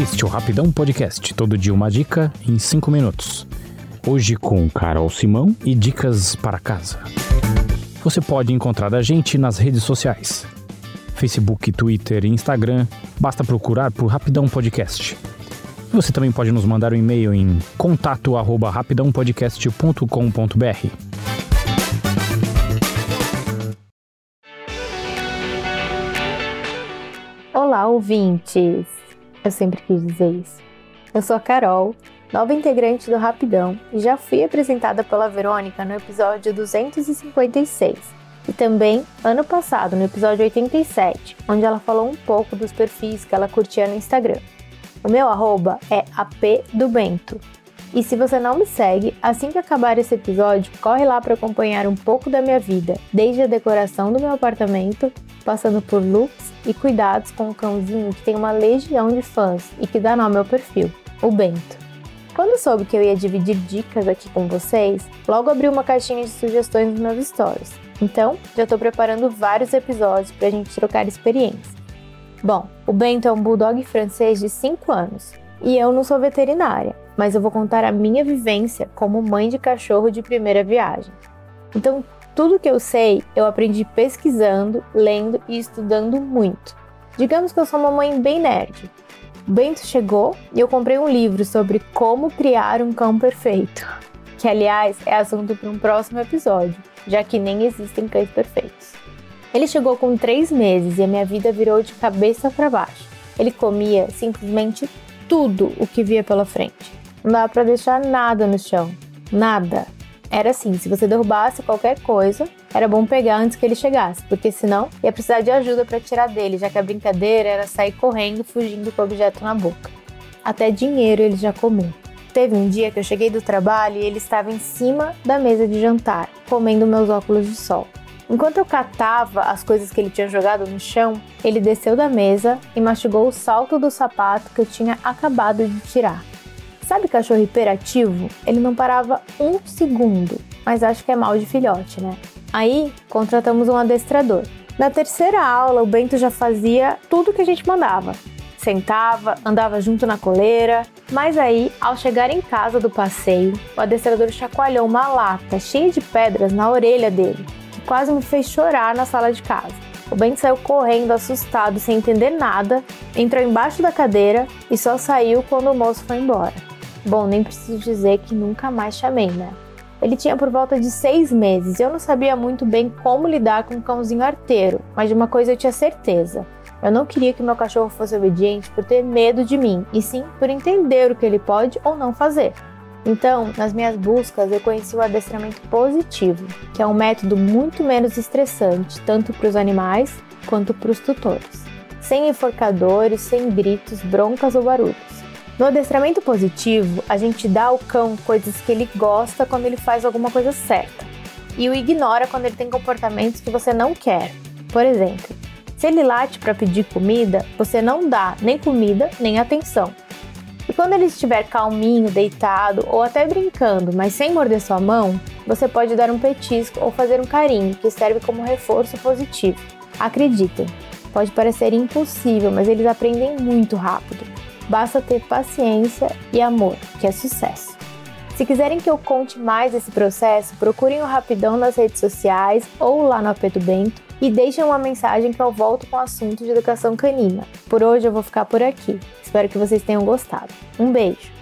Este é o Rapidão Podcast. Todo dia uma dica em 5 minutos. Hoje com Carol Simão e dicas para casa. Você pode encontrar a gente nas redes sociais. Facebook, Twitter e Instagram. Basta procurar por Rapidão Podcast. Você também pode nos mandar um e-mail em contato@rapidãopodcast.com.br. Olá, ouvintes! Eu sempre quis dizer isso. Eu sou a Carol, nova integrante do Rapidão, e já fui apresentada pela Verônica no episódio 256. E também ano passado, no episódio 87, onde ela falou um pouco dos perfis que ela curtia no Instagram. O meu arroba é AP do Bento. E se você não me segue, assim que acabar esse episódio, corre lá para acompanhar um pouco da minha vida, desde a decoração do meu apartamento, passando por looks e cuidados com o cãozinho que tem uma legião de fãs e que dá nome ao perfil, o Bento. Quando soube que eu ia dividir dicas aqui com vocês, logo abri uma caixinha de sugestões nos meus stories. Então, já estou preparando vários episódios para a gente trocar experiências. Bom, o Bento é um bulldog francês de 5 anos e eu não sou veterinária, mas eu vou contar a minha vivência como mãe de cachorro de primeira viagem. Então, tudo que eu sei, eu aprendi pesquisando, lendo e estudando muito. Digamos que eu sou uma mãe bem nerd. O Bento chegou e eu comprei um livro sobre como criar um cão perfeito, que aliás é assunto para um próximo episódio, já que nem existem cães perfeitos. Ele chegou com três meses e a minha vida virou de cabeça para baixo. Ele comia simplesmente tudo o que via pela frente. Não dava para deixar nada no chão. Nada. Era assim, se você derrubasse qualquer coisa, era bom pegar antes que ele chegasse, porque senão ia precisar de ajuda para tirar dele, já que a brincadeira era sair correndo, fugindo com o objeto na boca. Até dinheiro ele já comeu. Teve um dia que eu cheguei do trabalho e ele estava em cima da mesa de jantar, comendo meus óculos de sol. Enquanto eu catava as coisas que ele tinha jogado no chão, ele desceu da mesa e mastigou o salto do sapato que eu tinha acabado de tirar. Sabe cachorro hiperativo? Ele não parava um segundo, mas acho que é mal de filhote, né? Aí contratamos um adestrador. Na terceira aula, o Bento já fazia tudo que a gente mandava. Sentava, andava junto na coleira, mas aí, ao chegar em casa do passeio, o adestrador chacoalhou uma lata cheia de pedras na orelha dele quase me fez chorar na sala de casa. O Ben saiu correndo, assustado, sem entender nada, entrou embaixo da cadeira e só saiu quando o moço foi embora. Bom, nem preciso dizer que nunca mais chamei, né? Ele tinha por volta de seis meses e eu não sabia muito bem como lidar com um cãozinho arteiro, mas de uma coisa eu tinha certeza. Eu não queria que meu cachorro fosse obediente por ter medo de mim, e sim por entender o que ele pode ou não fazer. Então, nas minhas buscas, eu conheci o adestramento positivo, que é um método muito menos estressante, tanto para os animais quanto para os tutores. Sem enforcadores, sem gritos, broncas ou barulhos. No adestramento positivo, a gente dá ao cão coisas que ele gosta quando ele faz alguma coisa certa e o ignora quando ele tem comportamentos que você não quer. Por exemplo, se ele late para pedir comida, você não dá nem comida nem atenção. E quando ele estiver calminho, deitado ou até brincando, mas sem morder sua mão, você pode dar um petisco ou fazer um carinho, que serve como reforço positivo. Acreditem, pode parecer impossível, mas eles aprendem muito rápido. Basta ter paciência e amor, que é sucesso. Se quiserem que eu conte mais desse processo, procurem o Rapidão nas redes sociais ou lá no Apeto Bento e deixem uma mensagem que eu volto com o assunto de educação canina. Por hoje eu vou ficar por aqui. Espero que vocês tenham gostado. Um beijo!